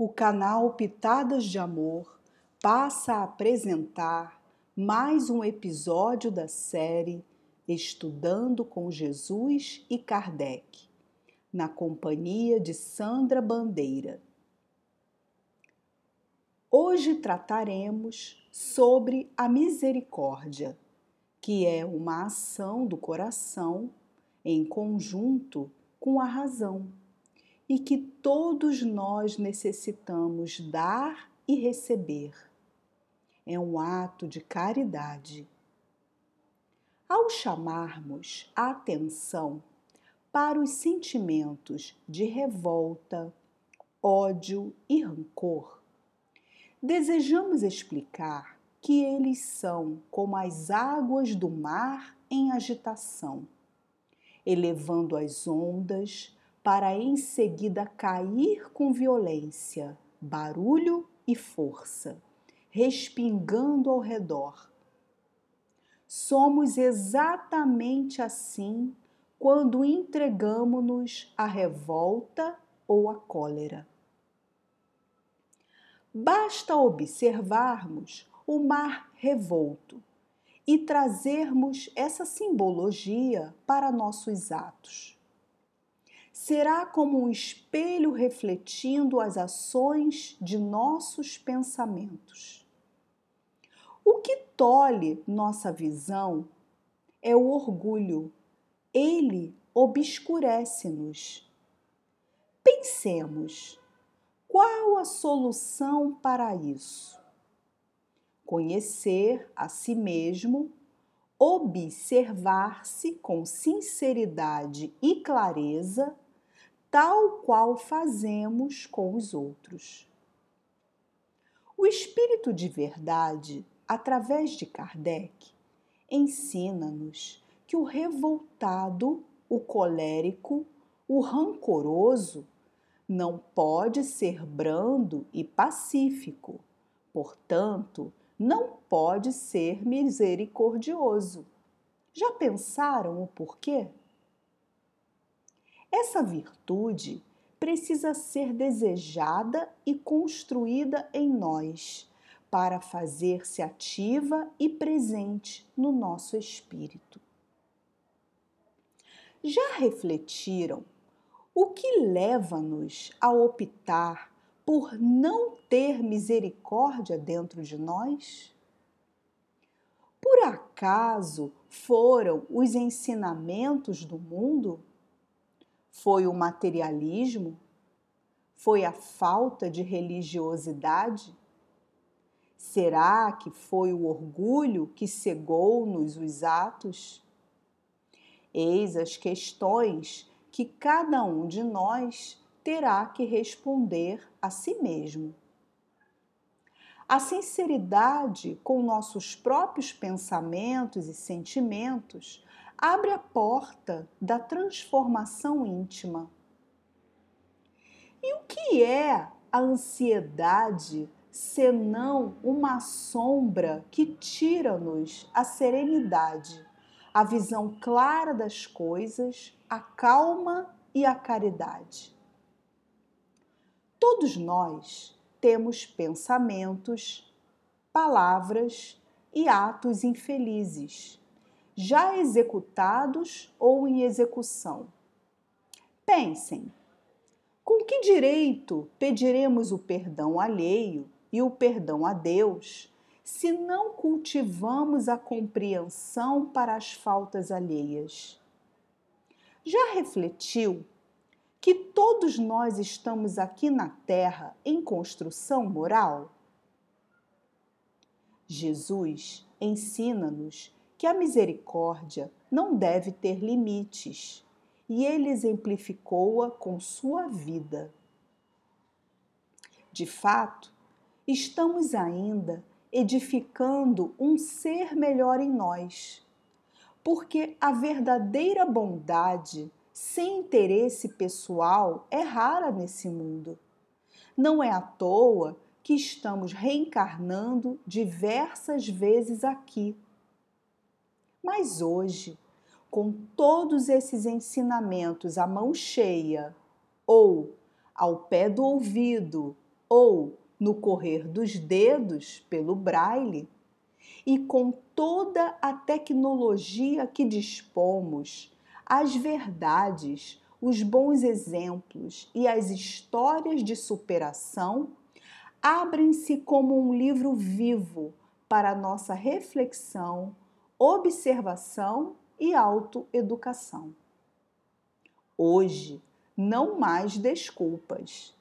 O canal Pitadas de Amor passa a apresentar mais um episódio da série Estudando com Jesus e Kardec, na companhia de Sandra Bandeira. Hoje trataremos sobre a misericórdia, que é uma ação do coração em conjunto com a razão e que todos nós necessitamos dar e receber. É um ato de caridade. Ao chamarmos a atenção para os sentimentos de revolta, ódio e rancor, desejamos explicar que eles são como as águas do mar em agitação, elevando as ondas para em seguida cair com violência, barulho e força, respingando ao redor. Somos exatamente assim quando entregamos-nos à revolta ou à cólera. Basta observarmos o mar revolto e trazermos essa simbologia para nossos atos será como um espelho refletindo as ações de nossos pensamentos. O que tolhe nossa visão é o orgulho. Ele obscurece-nos. Pensemos, qual a solução para isso? Conhecer a si mesmo, observar-se com sinceridade e clareza tal qual fazemos com os outros. O Espírito de Verdade, através de Kardec, ensina-nos que o revoltado, o colérico, o rancoroso não pode ser brando e pacífico, portanto, não pode ser misericordioso. Já pensaram o porquê? Essa virtude precisa ser desejada e construída em nós para fazer-se ativa e presente no nosso espírito. Já refletiram o que leva-nos a optar por não ter misericórdia dentro de nós? Por acaso foram os ensinamentos do mundo? Foi o materialismo? Foi a falta de religiosidade? Será que foi o orgulho que cegou-nos os atos? Eis as questões que cada um de nós terá que responder a si mesmo. A sinceridade com nossos próprios pensamentos e sentimentos abre a porta da transformação íntima. E o que é a ansiedade senão uma sombra que tira-nos a serenidade, a visão clara das coisas, a calma e a caridade? Todos nós temos pensamentos, palavras e atos infelizes já executados ou em execução. Pensem: com que direito pediremos o perdão alheio e o perdão a Deus se não cultivamos a compreensão para as faltas alheias? Já refletiu que todos nós estamos aqui na Terra em construção moral? Jesus ensina-nos que a misericórdia não deve ter limites e ele exemplificou-a com sua vida. De fato, estamos ainda edificando um ser melhor em nós, porque a verdadeira bondade sem interesse pessoal é rara nesse mundo. Não é à toa que estamos reencarnando diversas vezes aqui mas hoje, com todos esses ensinamentos à mão cheia ou ao pé do ouvido ou no correr dos dedos pelo braille, e com toda a tecnologia que dispomos, as verdades, os bons exemplos e as histórias de superação abrem-se como um livro vivo para nossa reflexão, observação e autoeducação. Hoje, não mais desculpas.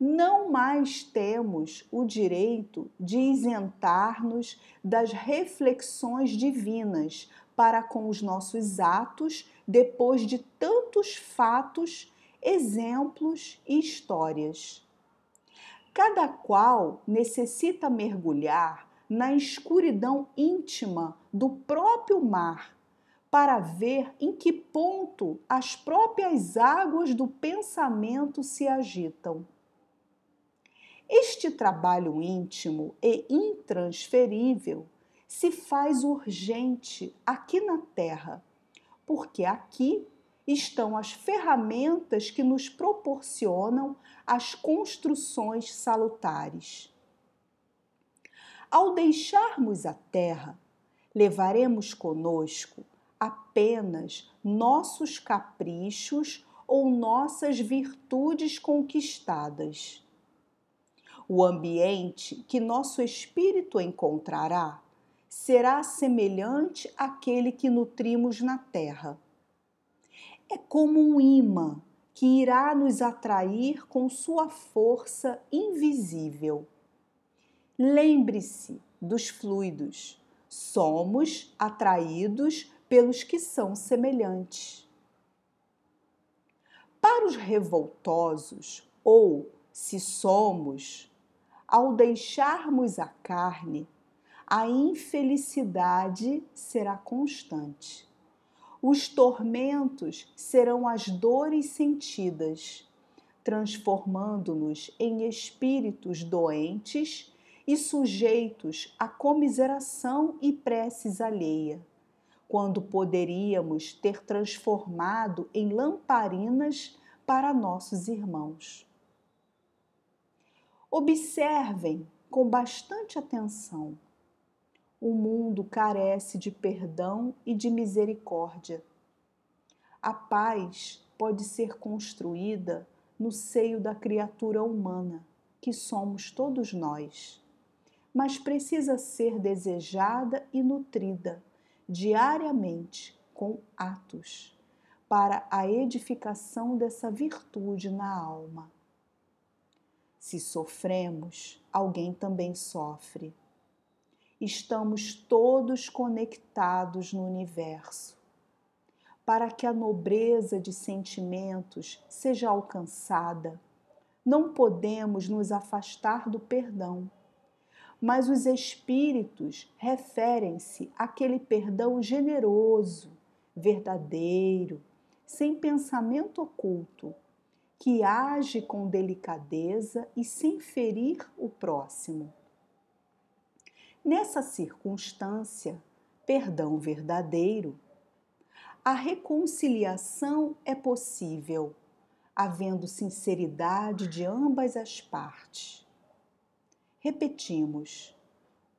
Não mais temos o direito de isentar-nos das reflexões divinas para com os nossos atos depois de tantos fatos, exemplos e histórias. Cada qual necessita mergulhar na escuridão íntima do próprio mar para ver em que ponto as próprias águas do pensamento se agitam. Este trabalho íntimo e intransferível se faz urgente aqui na Terra, porque aqui estão as ferramentas que nos proporcionam as construções salutares. Ao deixarmos a Terra, levaremos conosco apenas nossos caprichos ou nossas virtudes conquistadas. O ambiente que nosso espírito encontrará será semelhante àquele que nutrimos na terra. É como um imã que irá nos atrair com sua força invisível. Lembre-se dos fluidos. Somos atraídos pelos que são semelhantes. Para os revoltosos, ou se somos, ao deixarmos a carne, a infelicidade será constante. Os tormentos serão as dores sentidas, transformando-nos em espíritos doentes e sujeitos à comiseração e preces alheia, quando poderíamos ter transformado em lamparinas para nossos irmãos. Observem com bastante atenção o mundo carece de perdão e de misericórdia. A paz pode ser construída no seio da criatura humana, que somos todos nós, mas precisa ser desejada e nutrida diariamente com atos para a edificação dessa virtude na alma. Se sofremos, alguém também sofre estamos todos conectados no universo. Para que a nobreza de sentimentos seja alcançada, não podemos nos afastar do perdão. Mas os espíritos referem-se àquele perdão generoso, verdadeiro, sem pensamento oculto, que age com delicadeza e sem ferir o próximo. Nessa circunstância, perdão verdadeiro, a reconciliação é possível, havendo sinceridade de ambas as partes. Repetimos: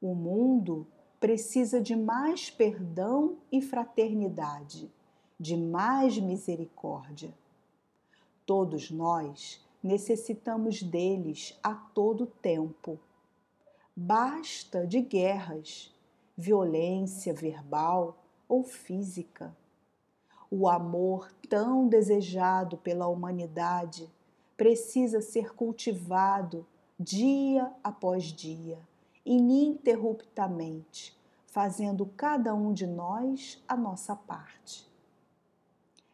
o mundo precisa de mais perdão e fraternidade, de mais misericórdia. Todos nós necessitamos deles a todo tempo Basta de guerras, violência verbal ou física. O amor tão desejado pela humanidade precisa ser cultivado dia após dia, ininterruptamente, fazendo cada um de nós a nossa parte.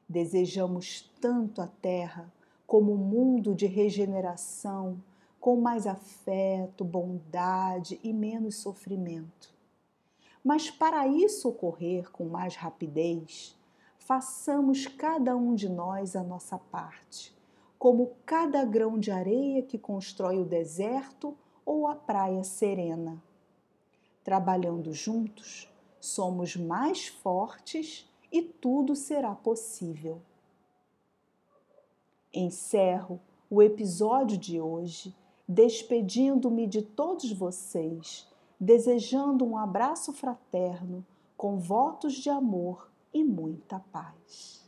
Desejamos tanto a Terra como um mundo de regeneração, com mais afeto, bondade e menos sofrimento. Mas para isso ocorrer com mais rapidez, façamos cada um de nós a nossa parte, como cada grão de areia que constrói o deserto ou a praia serena. Trabalhando juntos, somos mais fortes e tudo será possível. Encerro o episódio de hoje despedindo-me de todos vocês, desejando um abraço fraterno, com votos de amor e muita paz.